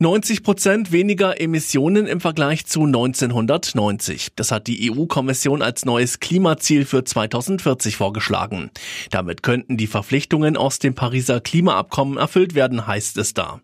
90 Prozent weniger Emissionen im Vergleich zu 1990. Das hat die EU-Kommission als neues Klimaziel für 2040 vorgeschlagen. Damit könnten die Verpflichtungen aus dem Pariser Klimaabkommen erfüllt werden, heißt es da.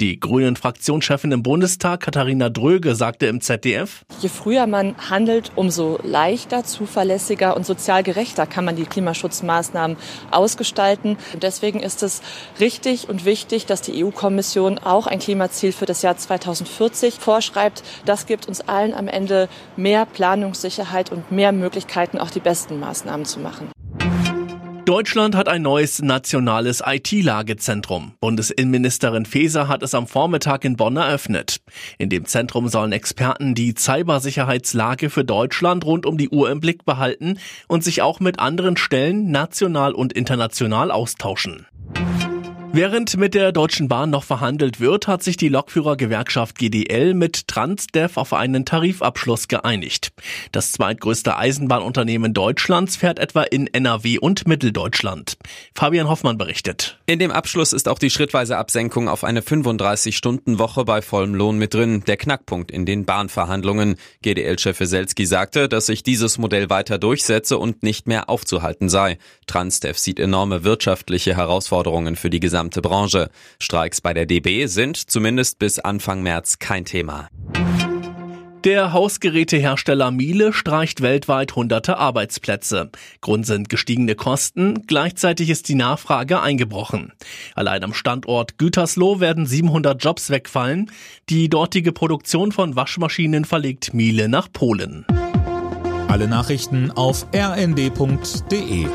Die grünen Fraktionschefin im Bundestag, Katharina Dröge, sagte im ZDF, Je früher man handelt, umso leichter, zuverlässiger und sozial gerechter kann man die Klimaschutzmaßnahmen ausgestalten. Deswegen ist es richtig und wichtig, dass die EU-Kommission auch ein Klimaziel für das Jahr 2040 vorschreibt. Das gibt uns allen am Ende mehr Planungssicherheit und mehr Möglichkeiten, auch die besten Maßnahmen zu machen. Deutschland hat ein neues nationales IT-Lagezentrum. Bundesinnenministerin Faeser hat es am Vormittag in Bonn eröffnet. In dem Zentrum sollen Experten die Cybersicherheitslage für Deutschland rund um die Uhr im Blick behalten und sich auch mit anderen Stellen national und international austauschen. Während mit der Deutschen Bahn noch verhandelt wird, hat sich die Lokführergewerkschaft GDL mit Transdev auf einen Tarifabschluss geeinigt. Das zweitgrößte Eisenbahnunternehmen Deutschlands fährt etwa in NRW und Mitteldeutschland. Fabian Hoffmann berichtet. In dem Abschluss ist auch die schrittweise Absenkung auf eine 35-Stunden-Woche bei vollem Lohn mit drin, der Knackpunkt in den Bahnverhandlungen. GDL-Chef Weselski sagte, dass sich dieses Modell weiter durchsetze und nicht mehr aufzuhalten sei. Transdev sieht enorme wirtschaftliche Herausforderungen für die gesamte gesamte Branche. Streiks bei der DB sind zumindest bis Anfang März kein Thema. Der Hausgerätehersteller Miele streicht weltweit hunderte Arbeitsplätze. Grund sind gestiegene Kosten, gleichzeitig ist die Nachfrage eingebrochen. Allein am Standort Gütersloh werden 700 Jobs wegfallen. Die dortige Produktion von Waschmaschinen verlegt Miele nach Polen. Alle Nachrichten auf rnd.de